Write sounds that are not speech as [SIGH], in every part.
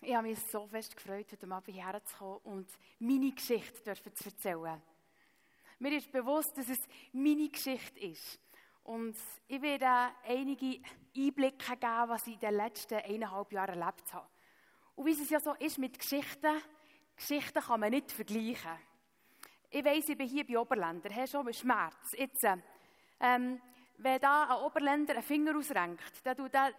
Ich habe mich so fest gefreut, heute Abend hierher zu kommen und meine Geschichte zu erzählen. Mir ist bewusst, dass es meine Geschichte ist. Und ich werde einige Einblicke geben, was ich in den letzten eineinhalb Jahren erlebt habe. Und wie es ja so ist mit Geschichten, Geschichten kann man nicht vergleichen. Ich weiss, ich bin hier bei Oberländer, habe schon mit Schmerz. Jetzt, ähm, wenn da ein Oberländer einen Finger ausrenkt, dann tut er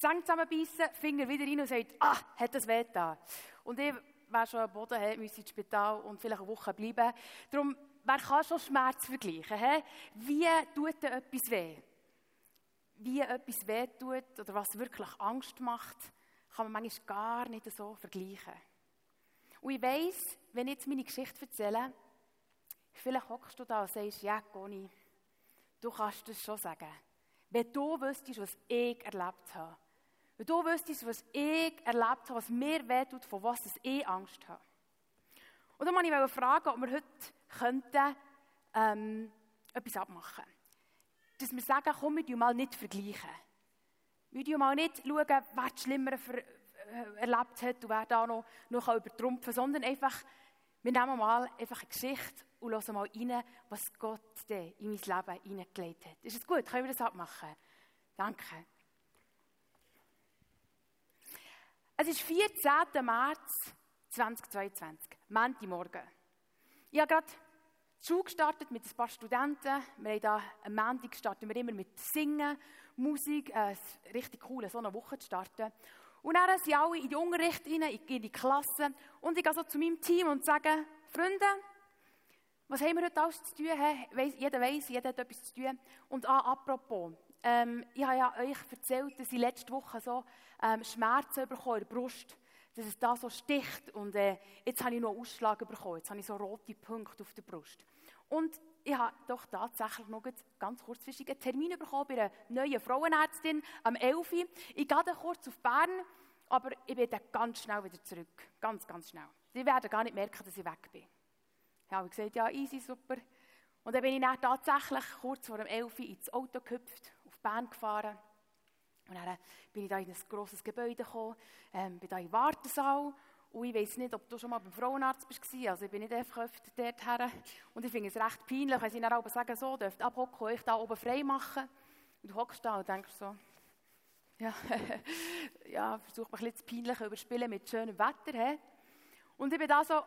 Zähne zusammenbeissen, Finger wieder rein und sagt, ah, hat das weh da. Und ich wäre schon am Boden, hey, müsste ins Spital und vielleicht eine Woche bleiben. Darum, wer kann schon Schmerz vergleichen? He? Wie tut denn etwas weh? Wie etwas weh tut oder was wirklich Angst macht, kann man manchmal gar nicht so vergleichen. Und ich weiss, wenn ich jetzt meine Geschichte erzähle, vielleicht hockst du da und sagst, ja, Conny, du kannst das schon sagen. Wenn du wüsstest, was ich erlebt habe, wenn du wüsstest, was ich erlebt habe, was mir wehtut, von was ich Angst habe. Und dann wollte ich fragen, ob wir heute könnten, ähm, etwas abmachen Dass wir sagen, komm, wir mal nicht vergleichen. Wir mal nicht schauen, wer das Schlimmere äh, erlebt hat und wer da noch, noch übertrumpfen kann, sondern einfach, wir nehmen mal einfach eine Geschichte und hören mal rein, was Gott in mein Leben hineingelegt hat. Ist es gut? Können wir das abmachen? Danke. Es ist 14. März 2022, Montagmorgen. Ich habe gerade die Schule gestartet mit ein paar Studenten. Wir haben hier am Montag starten wir immer mit Singen, Musik, äh, richtig cool, so eine Woche zu starten. Und dann sind alle in die Unterricht rein, in die Klasse. Und ich gehe so zu meinem Team und sage, Freunde, was haben wir heute alles zu tun? Jeder weiß, jeder hat etwas zu tun. Und ah, apropos, ähm, ich habe ja euch erzählt, dass ich letzte Woche so ähm, Schmerzen bekommen in der Brust, dass es da so sticht. Und äh, jetzt habe ich noch Ausschlag bekommen. Jetzt habe ich so rote Punkte auf der Brust. Und ich habe doch tatsächlich noch ganz kurzfristig einen Termin bekommen bei einer neuen Frauenärztin am 11. Ich gehe dann kurz auf Bern, aber ich bin dann ganz schnell wieder zurück. Ganz, ganz schnell. Sie werden gar nicht merken, dass ich weg bin. Ja, habe gesagt, ja, easy, super. Und dann bin ich dann tatsächlich kurz vor dem 11 ins Auto gehüpft, Bern gefahren. Und dann bin ich da in ein grosses Gebäude gekommen, ähm, bin da im Wartesaal. Und ich weiß nicht, ob du schon mal beim Frauenarzt bist. Also ich bin nicht einfach öfter dort. Und ich finde es recht peinlich, wenn sie dann aber sagen, so, dürft abhocken, euch da oben frei machen. Und du hockst da und denkst so, ja, [LAUGHS] ja, versuch mal ein bisschen das Peinliche überspielen mit schönem Wetter. He? Und ich bin da so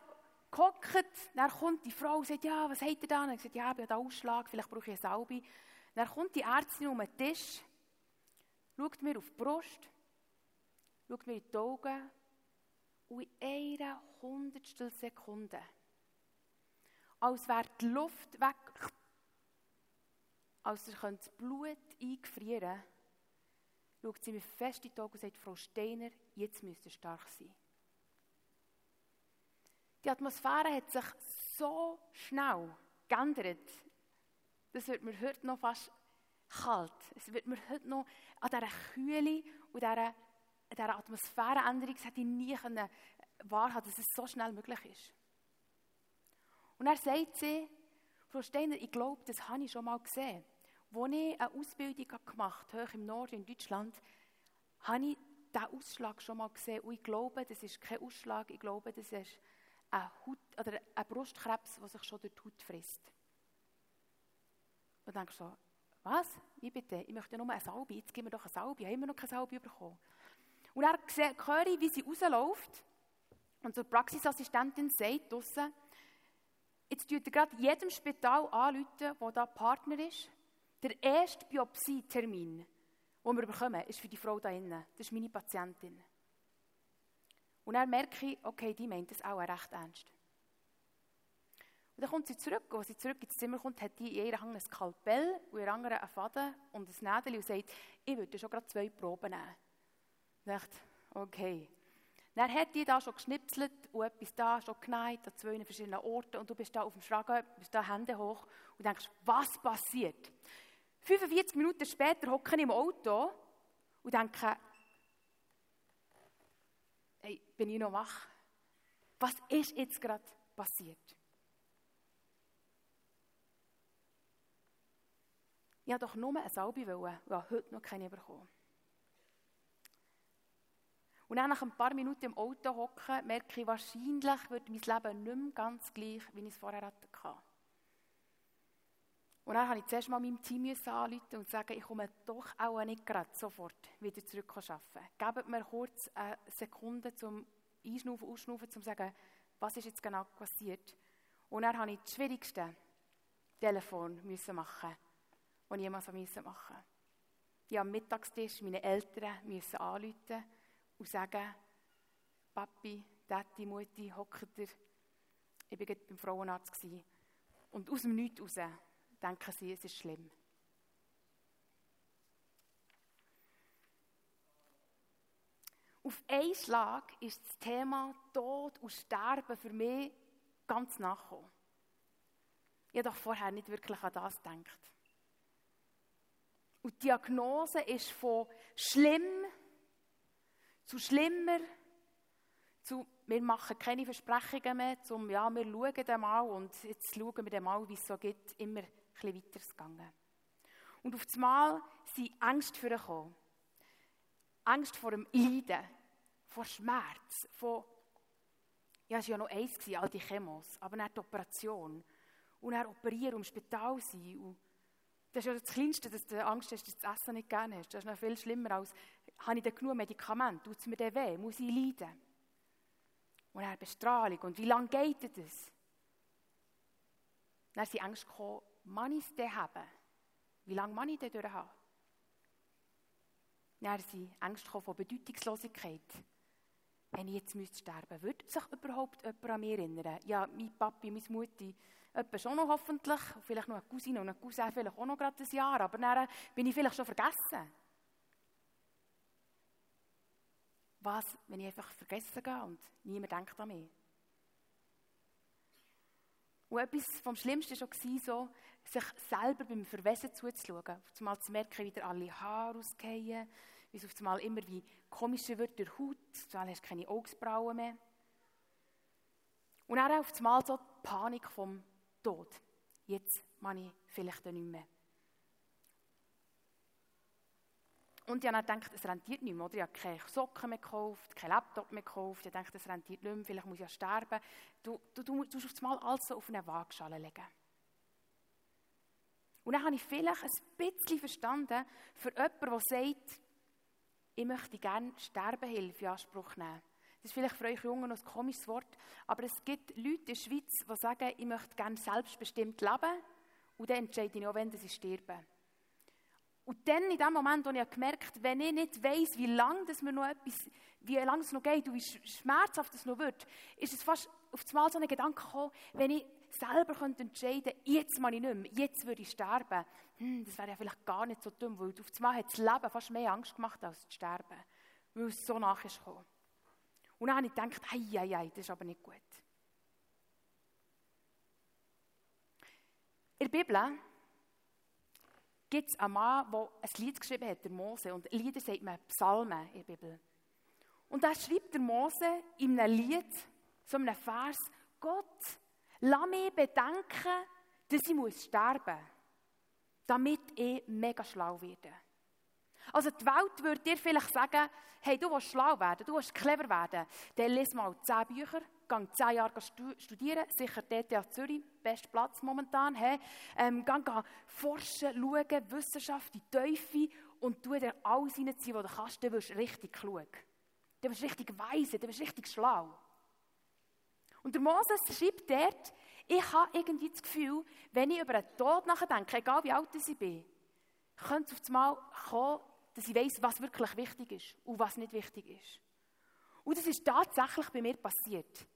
gehockt, dann kommt die Frau und sagt, ja, was habt ihr da? Und ich sagt, ja, ich habe da Ausschlag, vielleicht brauche ich eine Salbe. Dann kommt die Ärztin um den Tisch, schaut mir auf die Brust, schaut mir in die Augen und in einer Hundertstel Sekunde, als wäre die Luft weg, als könnte das Blut eingefrieren, schaut sie mir fest in die Augen und sagt, Frau Steiner, jetzt müsst ihr stark sein. Die Atmosphäre hat sich so schnell geändert. Das wird mir heute noch fast kalt. Es wird mir heute noch an dieser Kühle und dieser, dieser Atmosphäreänderung, das hätte ich nie wahrhaben dass es so schnell möglich ist. Und er sagt sie, Frau Steiner, ich glaube, das habe ich schon mal gesehen. Als ich eine Ausbildung gemacht habe, hoch im Norden in Deutschland, habe ich diesen Ausschlag schon mal gesehen. Und ich glaube, das ist kein Ausschlag, ich glaube, das ist ein, Haut, oder ein Brustkrebs, der sich schon durch die Haut frisst. Und dann denkst du so, was? Wie bitte? Ich möchte nur eine Salbe. Jetzt gib mir doch eine Salbe. Haben wir noch keine Salbe bekommen? Und dann höre ich, wie sie rausläuft und zur Praxisassistentin sagt draussen, jetzt tut er gerade jedem Spital anrufen, wo da Partner ist. Der erste Biopsietermin, den wir bekommen, ist für die Frau da innen. Das ist meine Patientin. Und dann merke ich, okay, die meint das auch recht ernst. Und dann kommt sie zurück. Und als sie zurück ins Zimmer kommt, hat die in ihrer Hand ein Skalpell und in anderen einen Faden und ein Nädel und sagt, ich würde schon gerade zwei Proben nehmen. Ich dachte, okay. Dann hat die da schon geschnipselt und etwas da schon geneigt an zwei verschiedenen Orten und du bist da auf dem Schragen, bist da Hände hoch und denkst, was passiert? 45 Minuten später hocke ich im Auto und denke, hey, bin ich noch wach? Was ist jetzt gerade passiert? Ich wollte doch nur eine Salbe, wollen, weil ich heute noch keine bekommen Und dann nach ein paar Minuten im Auto hocken, merke ich, wahrscheinlich wird mein Leben nicht mehr ganz gleich, wie ich es vorher hatte. Und dann musste ich zuerst mal meinem Team anrufen und sagen, ich komme doch auch nicht gerade sofort wieder zurück arbeiten. Gebt mir kurz eine Sekunde zum Einschnaufen, Ausschnaufen, um zu sagen, was ist jetzt genau passiert. Und dann musste ich das schwierigste Telefon machen, das ich jemals machen musste. Ich am Mittagstisch meine Eltern müssen anrufen und sagen, Papi, Tati, Mutti, hockt ihr? Ich war beim Frauenarzt. Und aus dem Nichts raus denken sie, es ist schlimm. Auf einen Schlag ist das Thema Tod und Sterben für mich ganz nachgekommen. Ich habe doch vorher nicht wirklich an das gedacht. Und die Diagnose ist von schlimm zu schlimmer zu wir machen keine Versprechungen mehr, zum ja, wir schauen dann mal und jetzt schauen wir dann mal, wie es so geht, immer ein bisschen weiter gegangen. Und auf einmal sind Ängste vorgekommen. Angst vor dem Leiden, vor Schmerz, vor, ja, es war ja noch eins, all die Chemos, aber dann die Operation. Und dann operieren, im Spital sein. Und das ist ja das Kleinste, dass du Angst hast, dass du das Essen nicht gerne hast. Das ist noch viel schlimmer als, habe ich denn genug Medikamente? Tut es mir denn weh? Muss ich leiden? Und dann Bestrahlung. Und wie lange geht das? Dann sind Angst gekommen, kann ich es denn haben? Wie lange kann ich denn haben? Dann sind Angst gekommen von Bedeutungslosigkeit. Wenn ich jetzt müsste sterben würde sich überhaupt jemand an mich erinnern? Ja, mein Papi, meine Mutti, Etwa schon noch hoffentlich, vielleicht noch eine Cousine und ein Cousin, vielleicht auch noch gerade ein Jahr, aber dann bin ich vielleicht schon vergessen. Was, wenn ich einfach vergessen gehe und niemand denkt an mich? Und etwas vom Schlimmsten war schon so, sich selber beim Verwesen zuzuschauen. Auf einmal zu merken, wie dir alle Haare ausgehen, wie es auf einmal immer wie komischer wird der Haut, einmal hast du keine Augsbrauen mehr. Und dann auf einmal so die Panik vom Tod. Jetzt mache ich vielleicht nicht mehr. Und ich habe gedacht, es rentiert nicht mehr. Oder? Ich habe keine Socken mehr gekauft, kein Laptop mehr gekauft. Ich dachte, es rentiert nicht mehr, vielleicht muss ich ja sterben. Du, du, du, du musst mal alles auf eine Waagschale legen. Und dann habe ich vielleicht ein bisschen verstanden, für jemanden, der sagt, ich möchte gerne Sterbehilfe in Anspruch nehmen. Das ist vielleicht für euch Jungen noch ein komisches Wort, aber es gibt Leute in der Schweiz, die sagen, ich möchte gerne selbstbestimmt leben und dann entscheide ich auch, wenn sie sterben. Und dann, in dem Moment, wo ich gemerkt wenn ich nicht weiss, wie lange das noch etwas, wie lange es noch geht und wie schmerzhaft es noch wird, ist es fast auf einmal so ein Gedanke gekommen, wenn ich selber könnte entscheiden könnte, jetzt mache ich nicht mehr, jetzt würde ich sterben, hm, das wäre ja vielleicht gar nicht so dumm, weil auf einmal hat das Leben fast mehr Angst gemacht als das Sterben, weil es so nach ist gekommen. Und dann habe ich gedacht, ei, ei, ei, das ist aber nicht gut. In der Bibel gibt es einen Mann, der ein Lied geschrieben hat, der Mose. Und Lieder sagt man Psalmen in der Bibel. Und da schreibt der Mose in einem Lied, so einem Vers, Gott, lass mich bedenken, dass ich sterben muss, damit ich mega schlau werde. Also die Welt würde dir vielleicht sagen, hey, du willst schlau werden, du willst clever werden, dann lies mal zehn Bücher, geh zehn Jahre studieren, sicher DTH Zürich, bester Platz momentan, hey, ähm, geh, geh forschen, schauen, Wissenschaft, die Teufel und tu dir alles reinziehen, was du kannst, dann wirst du richtig klug. Dann wirst du richtig weise, dann wirst du richtig schlau. Und der Moses schreibt dort, ich habe irgendwie das Gefühl, wenn ich über den Tod nachdenke, egal wie alt ich bin, könnte es auf einmal kommen, dass ich weiß, was wirklich wichtig ist und was nicht wichtig ist. Und das ist tatsächlich bei mir passiert.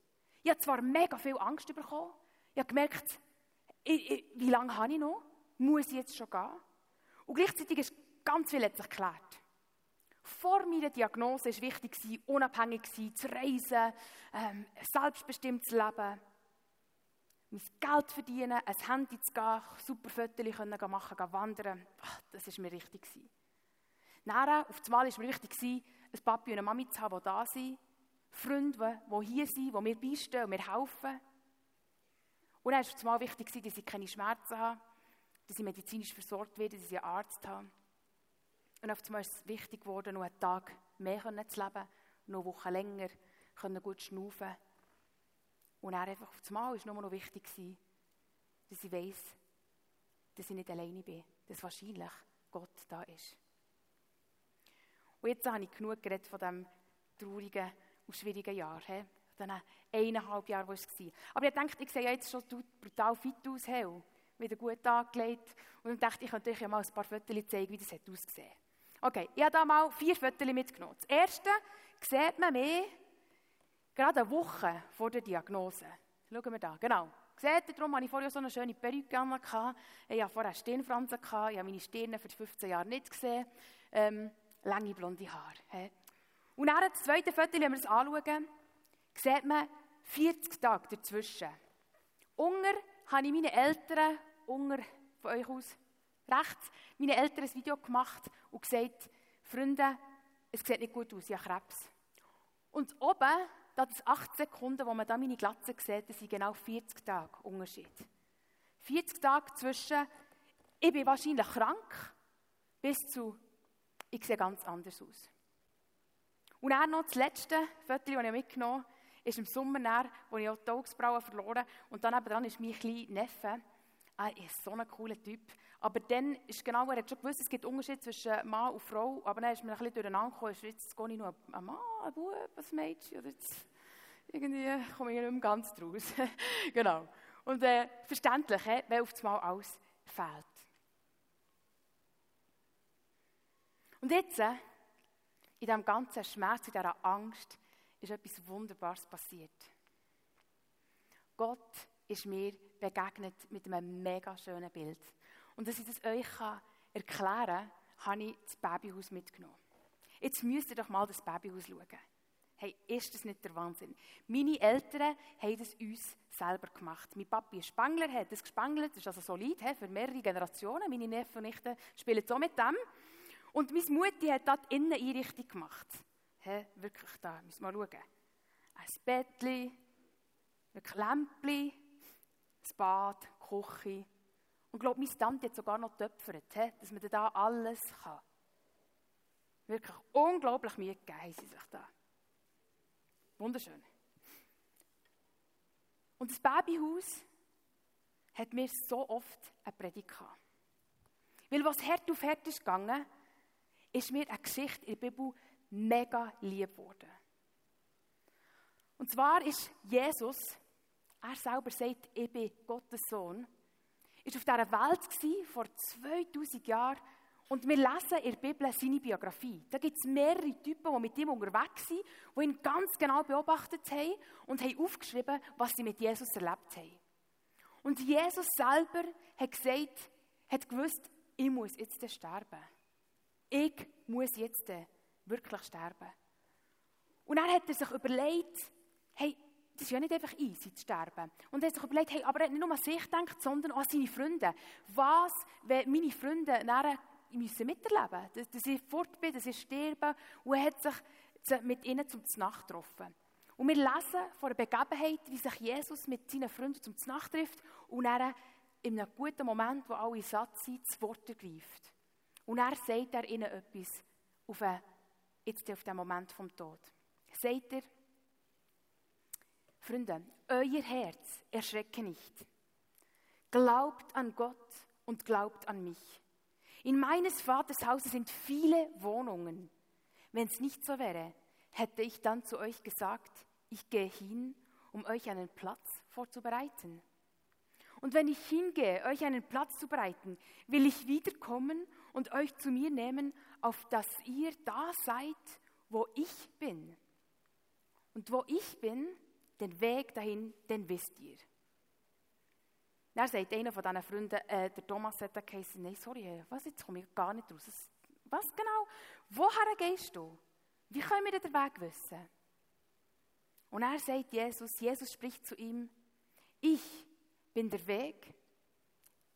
Ich habe zwar mega viel Angst bekommen, ich habe gemerkt, ich, ich, wie lange habe ich noch? Muss ich jetzt schon gehen? Und gleichzeitig ist ganz viel sich geklärt. Vor meiner Diagnose war wichtig, unabhängig zu reisen, ähm, selbstbestimmt zu leben, mein Geld verdienen, ein Handy zu gehen, super Fotos machen, wandern. Ach, das war mir wichtig. Dann, auf einmal war mir wichtig, ein Papi und eine Mami zu haben, die da sind. Freunde, die hier sind, die mir beistehen und mir helfen. Und dann war es mal wichtig, dass ich keine Schmerzen habe, dass ich medizinisch versorgt werde, dass ich einen Arzt habe. Und auf einmal ist es wichtig geworden, noch einen Tag mehr zu leben noch Wochen länger können gut schnaufen. Und er einfach auf das Mal war nur noch wichtig, dass ich weiss, dass ich nicht alleine bin, dass wahrscheinlich Gott da ist. Und jetzt habe ich genug geredet von diesem traurigen und schwierigen Jahr. He? Von eineinhalb Jahren, wo es war. Aber ich dachte, ich sehe jetzt schon brutal fit aus, hey, wieder gut angelegt. Und ich dachte, ich könnte euch ja mal ein paar Fotos zeigen, wie das hat ausgesehen Okay, ich habe da mal vier Fotos mitgenommen. Das erste sieht man mehr gerade eine Woche vor der Diagnose. Schauen wir da, genau. Seht ihr, darum hatte ich vorher so eine schöne Perücke an. Ich hatte vorher Stirnfransen, ich habe meine Stirne für 15 Jahre nicht gesehen. Ähm, lange blonde Haare. Und dann das zweite Foto, wenn wir es anschauen, sieht man 40 Tage dazwischen. Unger habe ich meine Eltern, Unger von euch aus, rechts, meine Eltern ein Video gemacht und gesagt, Freunde, es sieht nicht gut aus, ich habe Krebs. Und oben, das 8 Sekunden, wo man da meine Glatze sieht, das sind genau 40 Tage Unterschied. 40 Tage zwischen, ich bin wahrscheinlich krank, bis zu, ich sehe ganz anders aus. Und dann noch das letzte Foto, das ich mitgenommen habe, ist im Sommer, dann, wo ich auch die Augsbrauen verloren Und dann dran ist mein kleiner Neffe. Ah, er ist so ein cooler Typ. Aber dann ist genau, er hat schon gewusst, es gibt Unterschiede zwischen Mann und Frau. Aber dann ist mir ein bisschen durcheinander gekommen. Jetzt gehe ich nur ein Mann, ein Bub, ein Mädchen. Oder jetzt irgendwie komme ich nicht mehr ganz draus. [LAUGHS] genau. Und äh, verständlich, weil auf einmal alles fehlt. Und jetzt, äh, in diesem ganzen Schmerz, in dieser Angst, ist etwas Wunderbares passiert. Gott ist mir begegnet mit einem mega schönen Bild. Und dass ich das euch erklären kann, habe ich das Babyhaus mitgenommen. Jetzt müsst ihr doch mal das Babyhaus schauen. Hey, ist das nicht der Wahnsinn? Meine Eltern haben das uns selber gemacht. Mein Papi ist Spangler, hat das gespangelt, das ist also solid für mehrere Generationen. Meine Neffen und Nichten spielen so mit dem. Und meine Mutti hat dort innen Einrichtung gemacht. He, wirklich da, müssen wir schauen. Ein Bettchen, ein Lämpchen, das Bad, die Küche. Und ich glaube, meine Tante hat sogar noch getöpfert, dass man da alles kann. Wirklich unglaublich Mühe gegeben sie sich da. Wunderschön. Und das Babyhaus hat mir so oft eine Predigt gehabt. Weil was Herd auf Herd ist gegangen, ist mir eine Geschichte in der Bibel mega lieb geworden. Und zwar ist Jesus, er selber sagt, ich bin Gottes Sohn, ist auf dieser Welt gewesen, vor 2000 Jahren und wir lesen in der Bibel seine Biografie. Da gibt es mehrere Typen, die mit ihm unterwegs sind, die ihn ganz genau beobachtet haben und haben aufgeschrieben, was sie mit Jesus erlebt haben. Und Jesus selber hat gesagt, hat gewusst, ich muss jetzt sterben. Ich muss jetzt wirklich sterben. Und dann hat er sich überlegt, hey, das ist ja nicht einfach easy zu sterben. Und er hat sich überlegt, hey, aber er hat nicht nur an sich gedacht, sondern auch an seine Freunde. Was, wenn meine Freunde nachher müssen miterleben müssen, dass ich fort bin, dass ich sterbe. Und er hat sich mit ihnen zum Nacht getroffen. Und wir lesen von einer Begebenheit, wie sich Jesus mit seinen Freunden zum Nacht trifft und er in einem guten Moment, wo alle satt sind, das Wort ergreift. Und er sagt er ihnen etwas auf, eine, jetzt auf den Moment vom Tod. Sagt er, Freunde, euer Herz erschrecke nicht. Glaubt an Gott und glaubt an mich. In meines Vaters Hause sind viele Wohnungen. Wenn es nicht so wäre, hätte ich dann zu euch gesagt, ich gehe hin, um euch einen Platz vorzubereiten. Und wenn ich hingehe, euch einen Platz zu bereiten, will ich wiederkommen und euch zu mir nehmen, auf dass ihr da seid, wo ich bin. Und wo ich bin, den Weg dahin, den wisst ihr. Dann sagt einer von diesen Freunden, äh, der Thomas hat geheißen, nein, sorry, was, jetzt komme ich gar nicht raus. Was genau? Woher gehst du? Wie können wir den Weg wissen? Und er sagt Jesus, Jesus spricht zu ihm, ich bin der Weg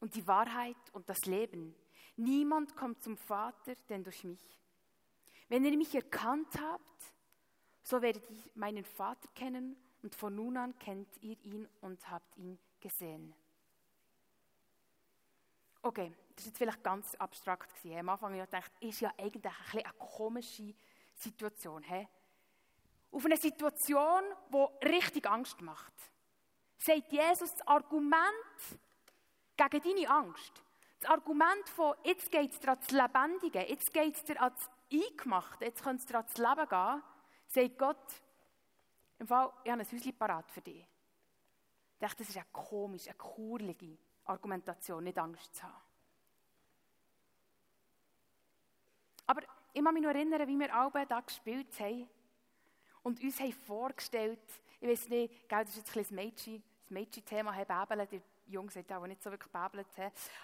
und die Wahrheit und das Leben. Niemand kommt zum Vater, denn durch mich. Wenn ihr mich erkannt habt, so werdet ihr meinen Vater kennen und von nun an kennt ihr ihn und habt ihn gesehen. Okay, das ist jetzt vielleicht ganz abstrakt gewesen. Am Anfang habe ich gedacht, ist ja eigentlich ein eine komische Situation. He? auf eine Situation, die richtig Angst macht, sagt Jesus das Argument gegen deine Angst. Das Argument von, jetzt geht es dir ans Lebendige, jetzt geht es dir ans Eingemachte, jetzt könnte es dir ans Leben gehen, sagt Gott, im Fall, ich habe ein Häuschen parat für dich. Ich dachte, das ist eine komische, eine kurlige Argumentation, nicht Angst zu haben. Aber ich kann mich noch erinnern, wie wir alle da gespielt haben und uns haben vorgestellt, ich weiß nicht, das ist jetzt ein bisschen Mädchen, Mädchen-Thema, Bäbeln, die Jungs haben auch nicht so wirklich bäbelt.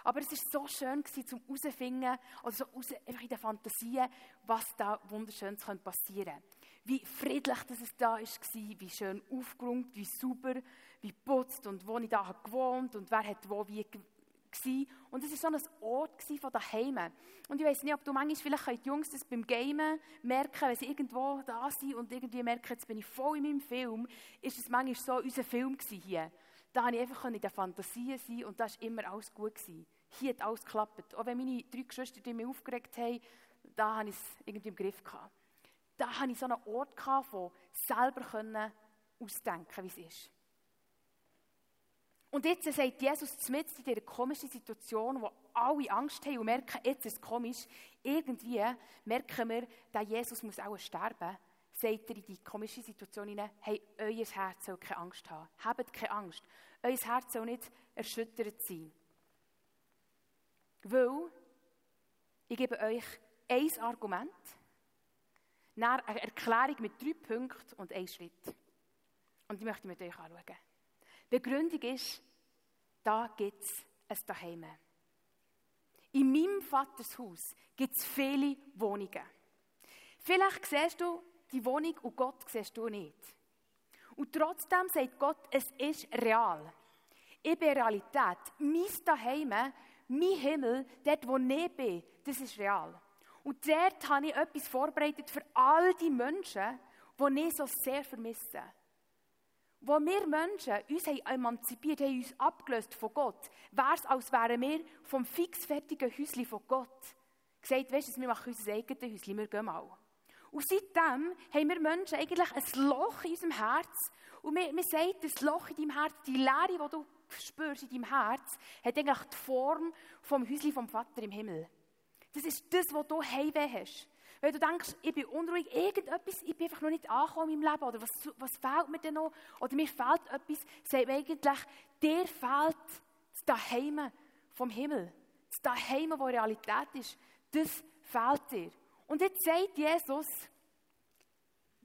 Aber es war so schön, gewesen, zum herauszufinden, oder raus, einfach in der Fantasie, was da wunderschönes passieren könnte. Wie friedlich dass es da war, wie schön aufgeräumt, wie sauber, wie putzt und wo ich da gewohnt und wer hat wo wie gewesen. Und es war so ein Ort von daheim. Und ich weiß nicht, ob du manchmal, vielleicht können die Jungs das beim Gamen merken, wenn sie irgendwo da sind und irgendwie merken, jetzt bin ich voll in meinem Film, ist es manchmal so unser Film hier. Da konnte ich einfach in der Fantasie sein und da war immer alles gut. Gewesen. Hier hat alles geklappt. Auch wenn meine drei Geschwister mich aufgeregt haben, da hatte ich es irgendwie im Griff. Gehabt. Da hatte ich so einen Ort, gehabt, wo selber ausdenken wie es ist. Und jetzt sagt Jesus mit in dieser komischen Situation, wo alle Angst haben und merken, jetzt ist es komisch. Irgendwie merken wir, dass Jesus muss auch sterben. Sagt er in die komische Situation hinein, hey, euer Herz soll keine Angst haben. Habt keine Angst. Euer Herz soll nicht erschüttert sein. Weil, ich gebe euch ein Argument, eine Erklärung mit drei Punkten und einen Schritt. Und die möchte ich mit euch anschauen. Begründung ist, da gibt es ein Daheim. In meinem Vaters Haus gibt es viele Wohnungen. Vielleicht siehst du die Wohnung und Gott siehst du nicht. Und trotzdem sagt Gott, es ist real. Ich bin Realität. Mein Daheim, mein Himmel, dort wo ich bin, das ist real. Und dort habe ich etwas vorbereitet für all die Menschen, die ich so sehr vermisse. Wo wir Menschen uns emanzipiert haben, uns abgelöst von Gott, wäre es, als wären wir vom fixfertigen Häuschen von Gott gesagt, weißt du, wir machen unser eigenes Häuschen, wir gehen mal. Und seitdem haben wir Menschen eigentlich ein Loch in unserem Herz. Und wir, wir sagen, das Loch in deinem Herz, die Leere, die du spürst in deinem Herz, hat eigentlich die Form vom Häuschen vom Vater im Himmel. Das ist das, was du Heimweh hast. Wenn du denkst, ich bin unruhig, irgendetwas, ich bin einfach noch nicht angekommen in meinem Leben, oder was, was fehlt mir denn noch, oder mir fehlt etwas, sagt eigentlich, dir fehlt das Daheim vom Himmel. Das Daheim, wo Realität ist, das fehlt dir. Und jetzt sagt Jesus,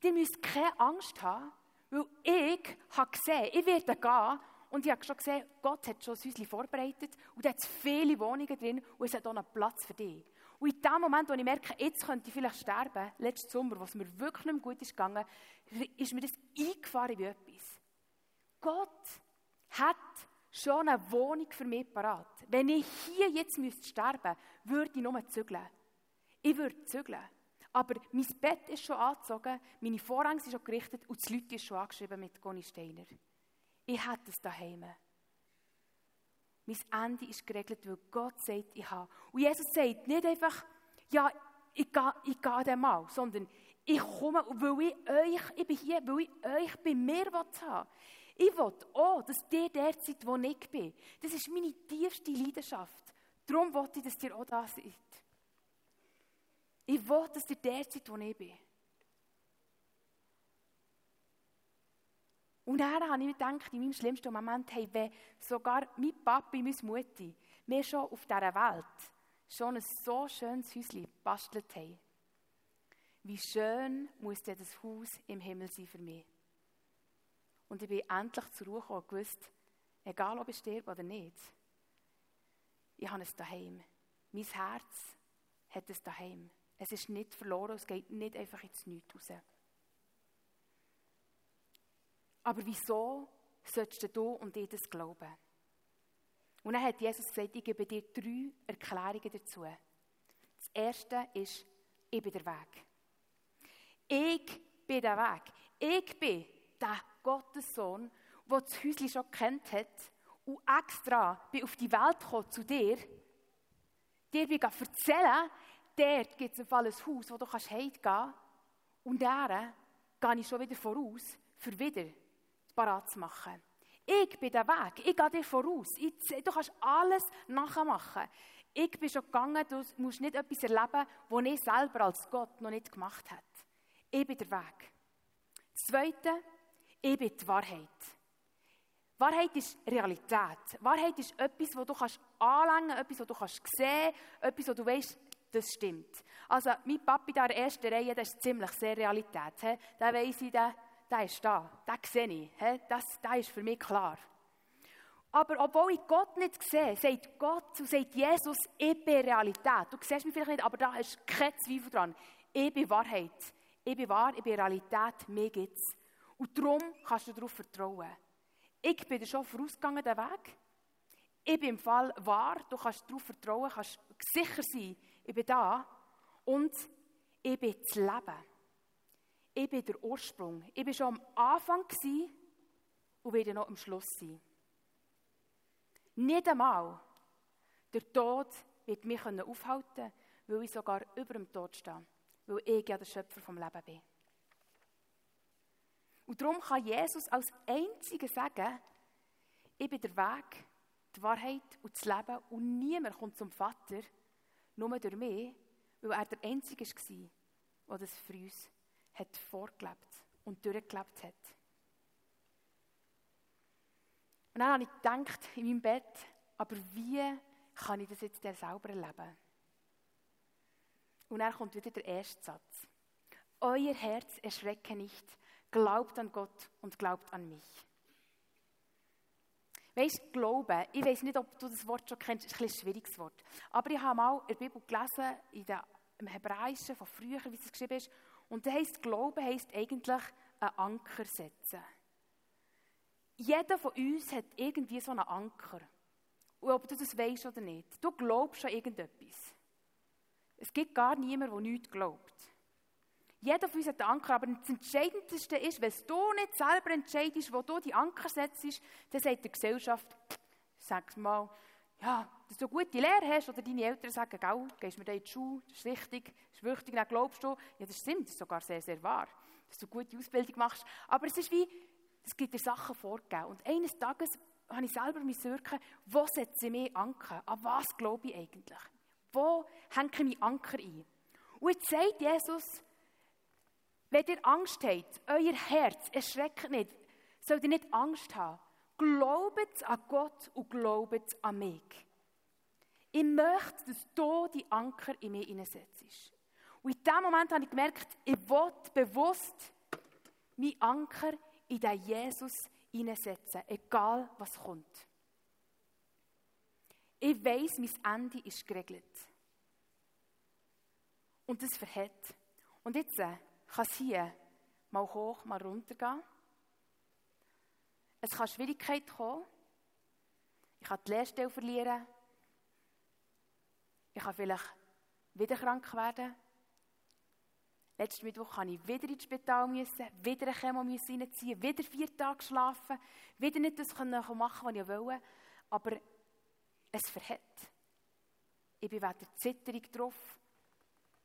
ihr müsst keine Angst haben, weil ich habe gesehen, ich werde gehen und ich habe schon gesehen, Gott hat schon ein Häuschen vorbereitet und da hat viele Wohnungen drin und es hat auch einen Platz für dich. Und in dem Moment, wo ich merke, jetzt könnte ich vielleicht sterben, letzten Sommer, wo es mir wirklich nicht mehr gut ist gegangen, ist mir das eingefahren wie etwas. Gott hat schon eine Wohnung für mich parat. Wenn ich hier jetzt müsste sterben würde ich nur zügeln. Ich würde zügeln. Aber mein Bett ist schon angezogen, meine Vorhänge sind schon gerichtet und das Leute ist schon angeschrieben mit Conny Steiner. Ich hätte es daheim. Mein Ende ist geregelt, weil Gott sagt, ich habe. Und Jesus sagt nicht einfach, ja, ich gehe, ich gehe mal, sondern ich komme, weil ich euch, ich bin hier, weil ich euch bei mir haben Ich will auch, dass ihr der seid, wo ich bin. Das ist meine tiefste Leidenschaft. Darum will ich, dass ihr auch da seid. Ich will, dass ihr der seid, wo ich bin. Und dann habe ich gedacht, in meinem schlimmsten Moment, hey, wenn sogar mein Papi, meine Mutti, mir schon auf dieser Welt schon ein so schönes Häuschen gebastelt haben, wie schön muss denn das Haus im Himmel sein für mich? Und ich bin endlich zur Ruhe gekommen und gewusst, egal ob ich sterbe oder nicht, ich habe es daheim. Mein Herz hat es daheim. Es ist nicht verloren, es geht nicht einfach ins Nichts raus. Aber wieso solltest du und ich das glauben? Und dann hat Jesus gesagt, ich gebe dir drei Erklärungen dazu. Das erste ist, ich bin der Weg. Ich bin der Weg. Ich bin der Gottessohn, der das Häuschen schon kennt hat und extra bin auf die Welt gekommen zu dir, dir bin erzählen, dort gibt es ein Haus, wo du heimgehen kannst und der gehe ich schon wieder voraus, für wieder parat zu machen. Ich bin der Weg, ich gehe dir voraus. Ich, du kannst alles nachmachen. Ich bin schon gegangen, du musst nicht etwas erleben, was ich selber als Gott noch nicht gemacht habe. Ich bin der Weg. Das Zweite, ich bin die Wahrheit. Wahrheit ist Realität. Wahrheit ist etwas, das du kannst anlängen kannst, etwas, das du kannst sehen etwas, wo du weißt, das stimmt. Also, mein Papi da in der ersten Reihe, das ist ziemlich sehr Realität. He? Der weiss ich, der, der ist da, den sehe ich. He? Das, ist für mich klar. Aber obwohl ich Gott nicht sehe, sagt Gott und sagt Jesus, ich bin Realität. Du siehst mich vielleicht nicht, aber da hast du keinen Zweifel dran. Ich bin Wahrheit. Ich bin wahr, ich bin Realität, mir gibt es. Und darum kannst du darauf vertrauen. Ich bin dir schon vorausgegangen, den Weg. Ich bin im Fall wahr, du kannst darauf vertrauen, kannst sicher sein, ich bin da. Und ich bin das Leben. Ich bin der Ursprung. Ich bin schon am Anfang und werde noch am Schluss sein. Nicht einmal der Tod wird mich aufhalten weil ich sogar über dem Tod stehe. Weil ich ja der Schöpfer vom Leben bin. Und darum kann Jesus als Einziger sagen, ich bin der Weg, die Wahrheit und das Leben und niemand kommt zum Vater, nur durch mich, weil er der Einzige war, der das für uns hat vorgelebt und durchgelebt hat. Und dann habe ich gedacht, in meinem Bett, aber wie kann ich das jetzt selber erleben? Und dann kommt wieder der erste Satz. Euer Herz erschrecke nicht, glaubt an Gott und glaubt an mich. Weißt Glauben, ich weiß nicht, ob du das Wort schon kennst, ist ein, ein schwieriges Wort. Aber ich habe mal in der Bibel gelesen, in der, im Hebräischen von früher, wie es geschrieben ist. Und da heisst, Glauben heisst eigentlich einen Anker setzen. Jeder von uns hat irgendwie so einen Anker. Und ob du das weißt oder nicht. Du glaubst an irgendetwas. Es gibt gar niemanden, der nichts glaubt. Jeder von uns hat einen Anker, aber das Entscheidendste ist, wenn du nicht selber entscheidest, wo du die Anker setzt, dann sagt die Gesellschaft, sag mal, ja, dass du eine gute Lehre hast, oder deine Eltern sagen, gell, gehst mir da in die Schule, das ist wichtig, das ist wichtig, dann glaubst du, ja, das stimmt, das ist sogar sehr, sehr wahr, dass du eine gute Ausbildung machst. Aber es ist wie, es gibt dir Sachen vorgegeben. Und eines Tages habe ich selber mich wirken, wo setze ich mich Anker? An was glaube ich eigentlich? Wo hänge ich meinen Anker ein? Und jetzt sagt Jesus, wenn ihr Angst habt, euer Herz erschreckt nicht, sollt ihr nicht Angst haben. Glaubt an Gott und glaubt an mich. Ich möchte, dass du die Anker in mir hineinsetzt. Und in diesem Moment habe ich gemerkt, ich will bewusst meinen Anker in den Jesus hineinsetzen, egal was kommt. Ich weiß, mein Ende ist geregelt. Und das verhält. Und jetzt äh, kann es hier mal hoch, mal runter gehen. Es kann Schwierigkeit kommen. Ich kann die Lehrstelle verlieren. Ich kann vielleicht wieder krank werden. Letzten Mittwoch musste ich wieder ins Spital, müssen, wieder eine Chemo reinziehen, wieder vier Tage schlafen, wieder nicht das machen, was ich wollte. Aber es verhält. Ich bin weder zitterig drauf,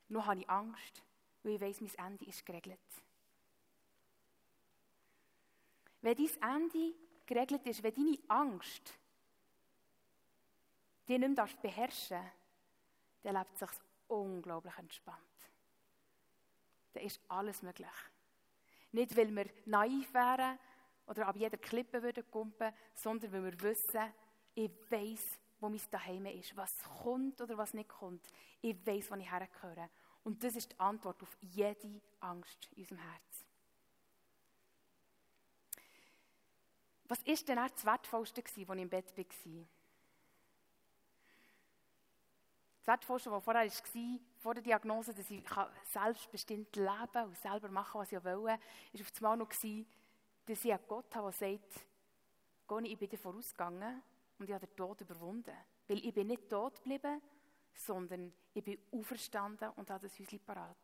noch habe ich Angst weil ich weiss, mein Ende ist geregelt. Wenn dein Ende geregelt ist, wenn deine Angst die nicht mehr beherrschen darfst, dann lebt es sich unglaublich entspannt. Dann ist alles möglich. Nicht, weil wir naiv wären oder ab jeder Klippe würden kumpen, sondern weil wir wissen, ich weiß, wo mein Daheim ist, was kommt oder was nicht kommt. Ich weiß, wo ich hergehöre. Und das ist die Antwort auf jede Angst in unserem Herz. Was war denn das Wertvollste, als ich im Bett war? Das Wertvollste, was vorher war, vor der Diagnose, dass ich selbstbestimmt leben und selber machen, was ich will, war auf einmal noch, dass ich einen Gott habe, der sagt, ich bin dir vorausgegangen und ich habe den Tod überwunden. Weil ich bin nicht tot geblieben, sondern ich bin auferstanden und habe das Häuschen parat.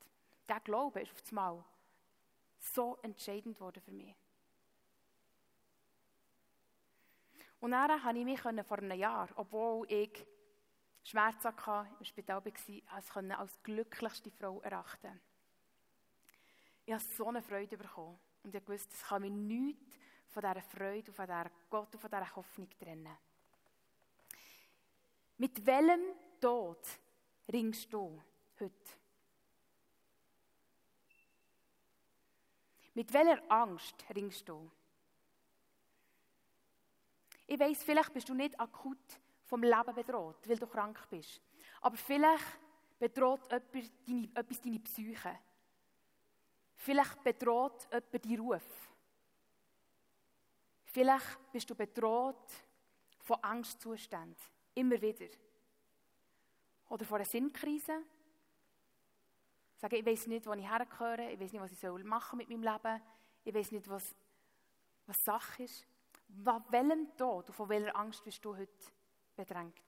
Der Glaube ist auf das Mal so entscheidend geworden für mich. Und dann konnte ich mich vor einem Jahr, obwohl ich Schmerzen hatte, im Spital war, als, als glücklichste Frau erachten. Ich habe so eine Freude bekommen. Und ich wusste, es kann mich nichts von dieser Freude von dieser Gott und von dieser Hoffnung trennen. Mit welchem Tod ringst du heute? Mit welcher Angst ringst du? Ich weiß, vielleicht bist du nicht akut vom Leben bedroht, weil du krank bist. Aber vielleicht bedroht etwas deine, etwas deine Psyche. Vielleicht bedroht jemand deinen Ruf. Vielleicht bist du bedroht von Angstzuständen. Immer wieder. Oder von einer Sinnkrise. Sagen, ich weiß nicht, wo ich hergehöre, ich weiß nicht, was ich machen mit meinem Leben, ich weiß nicht, was, was Sache ist. Von welchem Tod und von welcher Angst bist du heute bedrängt?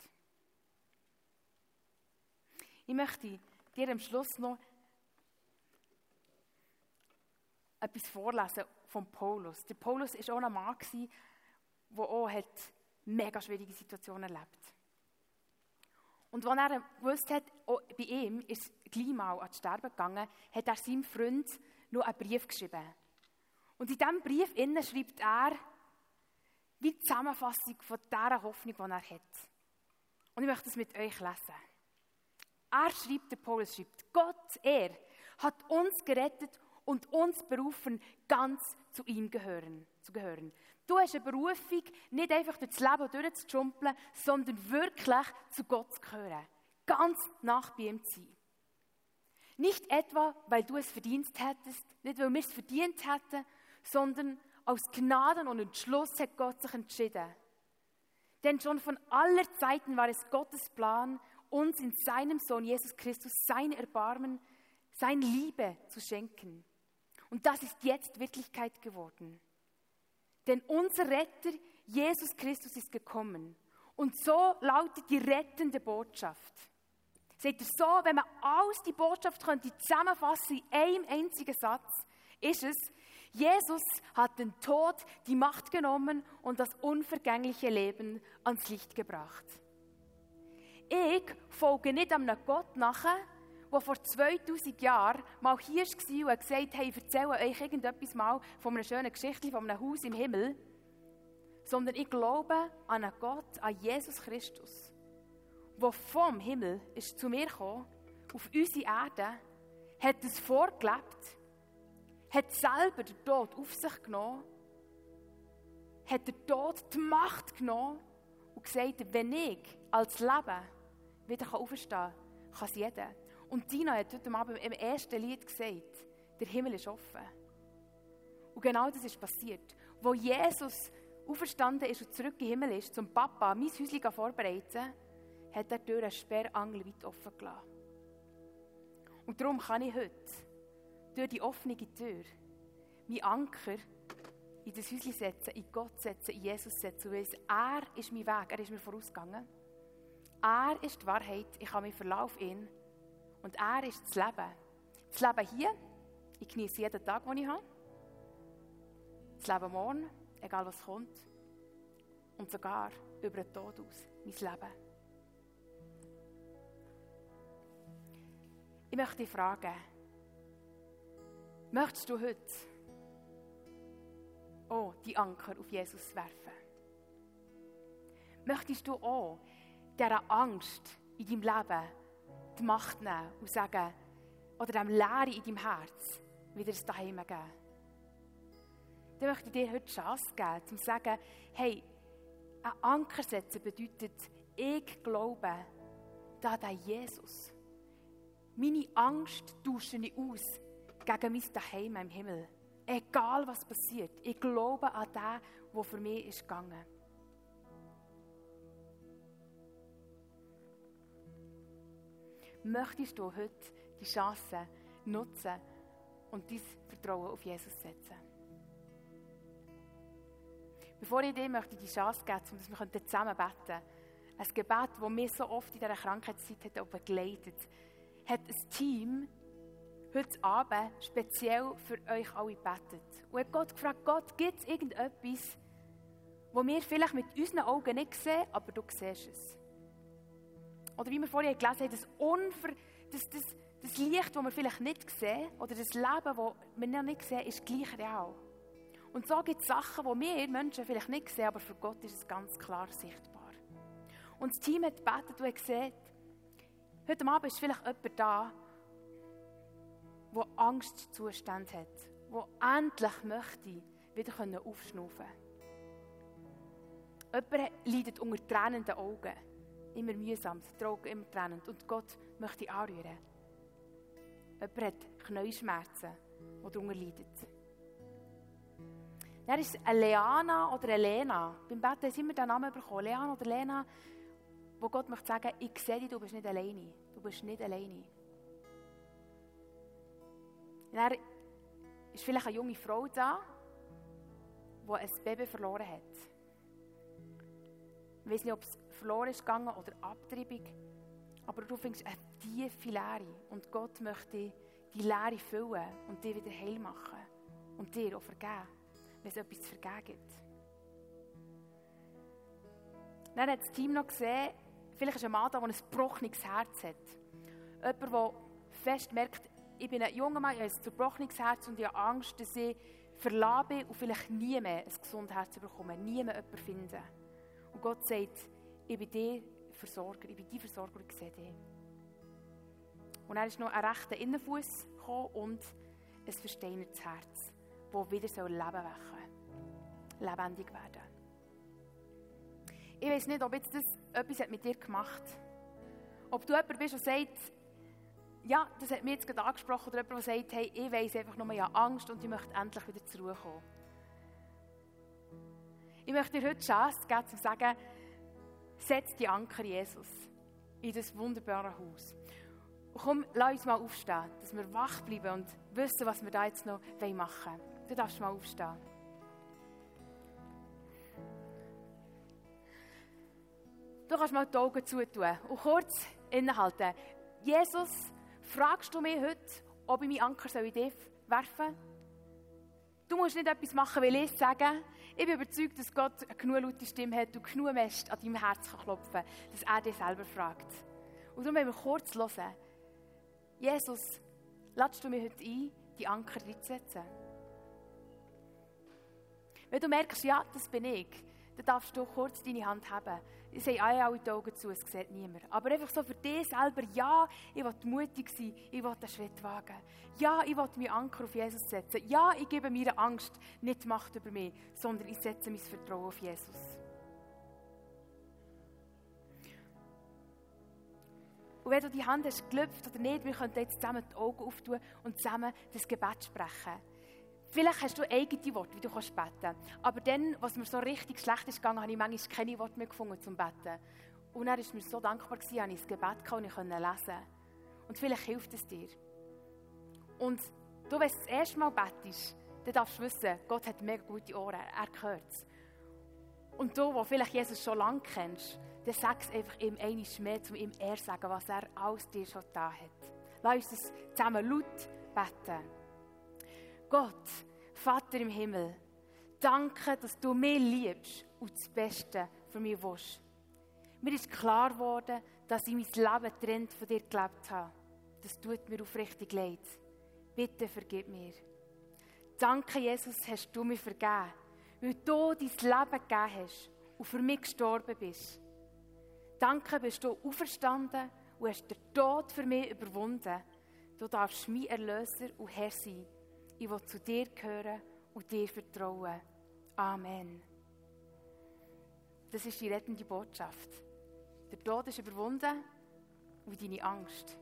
Ich möchte dir am Schluss noch etwas vorlesen von Paulus. Der Paulus war auch ein Mann, der auch mega schwierige Situationen erlebt Und als er gewusst hat, oh, bei ihm ist gleich mal ans Sterben gegangen, hat er seinem Freund noch einen Brief geschrieben. Und in diesem Brief innen schreibt er wie die Zusammenfassung von dieser Hoffnung, die er hat. Und ich möchte das mit euch lesen. Er schreibt, der Paulus schreibt, Gott, er hat uns gerettet und uns berufen, ganz zu ihm gehören, zu gehören. Du hast eine Berufung, nicht einfach durchs Leben durchzujumpeln, sondern wirklich zu Gott zu gehören. Ganz nach ihm zu sein. Nicht etwa, weil du es verdient hättest, nicht weil wir es verdient hätten, sondern aus Gnaden und Entschluss hat Gott sich entschieden. Denn schon von aller Zeiten war es Gottes Plan, uns in seinem Sohn Jesus Christus sein Erbarmen, seine Liebe zu schenken. Und das ist jetzt Wirklichkeit geworden. Denn unser Retter, Jesus Christus, ist gekommen. Und so lautet die rettende Botschaft. Seht ihr, so, wenn man alles die Botschaft könnte zusammenfassen in einem einzigen Satz, ist es, Jesus hat den Tod, die Macht genommen und das unvergängliche Leben ans Licht gebracht. Ich folge nicht einem Gott nachher, der vor 2000 Jahren mal hier war und gesagt hat, ich erzähle euch irgendetwas mal von einer schönen Geschichte, von einem Haus im Himmel. Sondern ich glaube an einen Gott, an Jesus Christus, der vom Himmel ist zu mir gekommen, auf unsere Erde, hat es vorgelebt, hat selber den Tod auf sich genommen, hat den Tod die Macht genommen und gesagt, wenn ich als Leben wieder aufstehen kann, kann es jeder. Und Tina hat heute Abend im ersten Lied gesagt, der Himmel ist offen. Und genau das ist passiert. Wo Jesus auferstanden ist und zurück den Himmel ist, zum Papa mein Häuschen vorbereiten, hat er die Tür einen Sperrangel weit offen gelassen. Und darum kann ich heute durch die offene Tür meinen Anker in das Häuschen setzen, in Gott setzen, in Jesus setzen, weil er ist mein Weg, er ist mir vorausgegangen. Er ist die Wahrheit, ich kann mich verlassen auf ihn. Und er ist das Leben. Das Leben hier, ich genieße jeden Tag, den ich habe. Das Leben morgen, egal was kommt. Und sogar über den Tod aus, mein Leben. Ich möchte dich fragen, möchtest du heute auch die Anker auf Jesus werfen? Möchtest du auch dieser Angst in deinem Leben die Macht nehmen und sagen, oder dem Leere in deinem Herz wieder ein Daheim geben. Dann möchte ich dir heute die Chance geben, um zu sagen, hey, ein Anker setzen bedeutet, ich glaube da der Jesus. Meine Angst tausche ich aus gegen mein Daheim im Himmel. Egal was passiert, ich glaube an den, der für mich ist gegangen. möchtest du heute die Chance nutzen und dein Vertrauen auf Jesus setzen? Bevor ich dir möchte die Chance geben, dass wir zusammen beten können, ein Gebet, das mir so oft in dieser Krankheitszeit hat begleitet hat ein Team heute Abend speziell für euch alle betet. Und hat Gott gefragt, Gott, gibt es irgendetwas, wo wir vielleicht mit unseren Augen nicht sehen, aber du siehst es? Oder wie wir vorhin gelesen haben, das, Unver, das, das, das Licht, das wir vielleicht nicht sehen, oder das Leben, das wir noch nicht sehen, ist gleich real. Und so gibt es Sachen, die wir Menschen vielleicht nicht sehen, aber für Gott ist es ganz klar sichtbar. Und das Team hat gebetet und hat gesehen, heute Abend ist vielleicht jemand da, der Angstzustand hat, der endlich möchte wieder aufschnaufen können. Jemand leidet unter tränenden Augen. Immer mühsam, die Augen immer tränend. Und Gott möchte anrühren. Jemand hat Knäuschmerzen, die darunter leidet. Dann ist eine Leana oder eine Lena. Beim Betten haben wir den Namen bekommen. Leana oder Lena, wo Gott möchte sagen, ich sehe dich, du bist nicht alleine. Du bist nicht alleine. Dann ist vielleicht eine junge Frau da, die ein Baby verloren hat. Ich weiß nicht, ob es verloren ist gegangen oder Abtreibung, aber du findest eine tiefe Leere und Gott möchte die Leere füllen und dir wieder heil machen und dir auch vergeben wenn es etwas zu vergeben gibt. Dann hat das Team noch gesehen, vielleicht ist ein Mann da, der ein gebrochenes Herz hat. Jemand, der fest merkt, ich bin ein junger Mann, ich habe ein zerbrochenes Herz und ich habe Angst, dass ich verlassen bin und vielleicht nie mehr ein gesundes Herz bekomme, nie mehr jemanden finden. Und Gott sagt, ich bin dir Versorger, ich bin dein Versorger, ich sehe dich. Und dann ist noch ein rechter Innenfuß gekommen und ein versteinertes Herz, das wieder Leben wecken lebendig werden. Ich weiß nicht, ob jetzt das etwas mit dir gemacht hat. Ob du jemand bist, der sagt, ja, das hat mich jetzt gerade angesprochen, oder jemand, der sagt, hey, ich weiß einfach nur, habe Angst und ich möchte endlich wieder zur Ruhe kommen. Ich möchte dir heute die Chance geben, zu sagen, setz die Anker Jesus in das wunderbare Haus. Und komm, lass uns mal aufstehen, dass wir wach bleiben und wissen, was wir da jetzt noch machen wollen. Du darfst mal aufstehen. Du kannst mal die Augen zutun und kurz innehalten. Jesus, fragst du mich heute, ob ich meinen Anker in dich werfen soll? Du musst nicht etwas machen, weil ich sage. Ich bin überzeugt, dass Gott eine genug laute Stimme hat und genug Mest an deinem Herz klopfen kann, dass er dich selber fragt. Und darum wollen wir kurz hören. Jesus, ladst du mich heute ein, die Anker reinzusetzen? Wenn du merkst, ja, das bin ich, dann darfst du kurz deine Hand haben. Ich sehe alle die Augen zu, es sieht niemand. Aber einfach so für dich selber, ja, ich will mutig sein, ich will einen Schritt wagen. Ja, ich will meinen Anker auf Jesus setzen. Ja, ich gebe mir Angst nicht Macht über mich, sondern ich setze mein Vertrauen auf Jesus. Und wenn du die Hand hast gelüpft oder nicht, wir können jetzt zusammen die Augen auftun und zusammen das Gebet sprechen. Vielleicht hast du eigene Worte, wie du kannst beten Aber dann, was mir so richtig schlecht ist gegangen, habe ich manchmal keine Worte mehr gefunden zum Beten. Und er ist mir so dankbar habe ich das Gebet gehabt und ich konnte lesen. Und vielleicht hilft es dir. Und du, wenn du das erste Mal betest, dann darfst du wissen, Gott hat mega gute Ohren, er hört es. Und du, der vielleicht Jesus schon lange kennst, dann sag es einfach ihm einmal mehr, um ihm eher sagen, was er alles dir schon da hat. Lass uns das zusammen laut beten. Gott, Vater im Himmel, danke, dass du mich liebst und das Beste für mich willst. Mir ist klar geworden, dass ich mein Leben trennt von dir gelebt habe. Das tut mir aufrichtig leid. Bitte vergib mir. Danke, Jesus, hast du mir vergeben, weil du dein Leben gegeben hast und für mich gestorben bist. Danke, bist du auferstanden und hast den Tod für mich überwunden. Du darfst mein Erlöser und Herr sein. Ich will zu dir gehören und dir vertrauen. Amen. Das ist die rettende Botschaft. Der Tod ist überwunden und deine Angst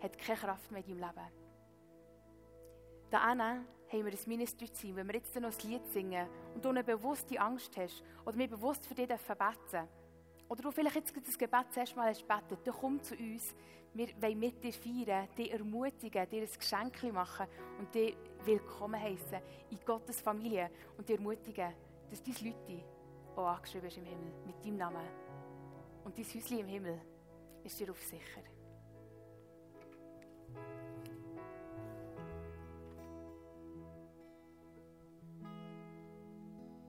hat keine Kraft mehr in deinem Leben. Da haben wir ein Ministry-Team, wenn wir jetzt noch ein Lied singen und du eine bewusste Angst hast oder mir bewusst für dich beten oder du vielleicht jetzt das Gebet zuerst mal hast betet, dann komm zu uns. Wir wollen mit dir feiern, dich ermutigen, dir ein Geschenk machen und dich willkommen heißen in Gottes Familie und dich ermutigen, dass deine Leute auch angeschrieben ist im Himmel mit deinem Namen. Und dein Häuschen im Himmel ist dir auf sicher.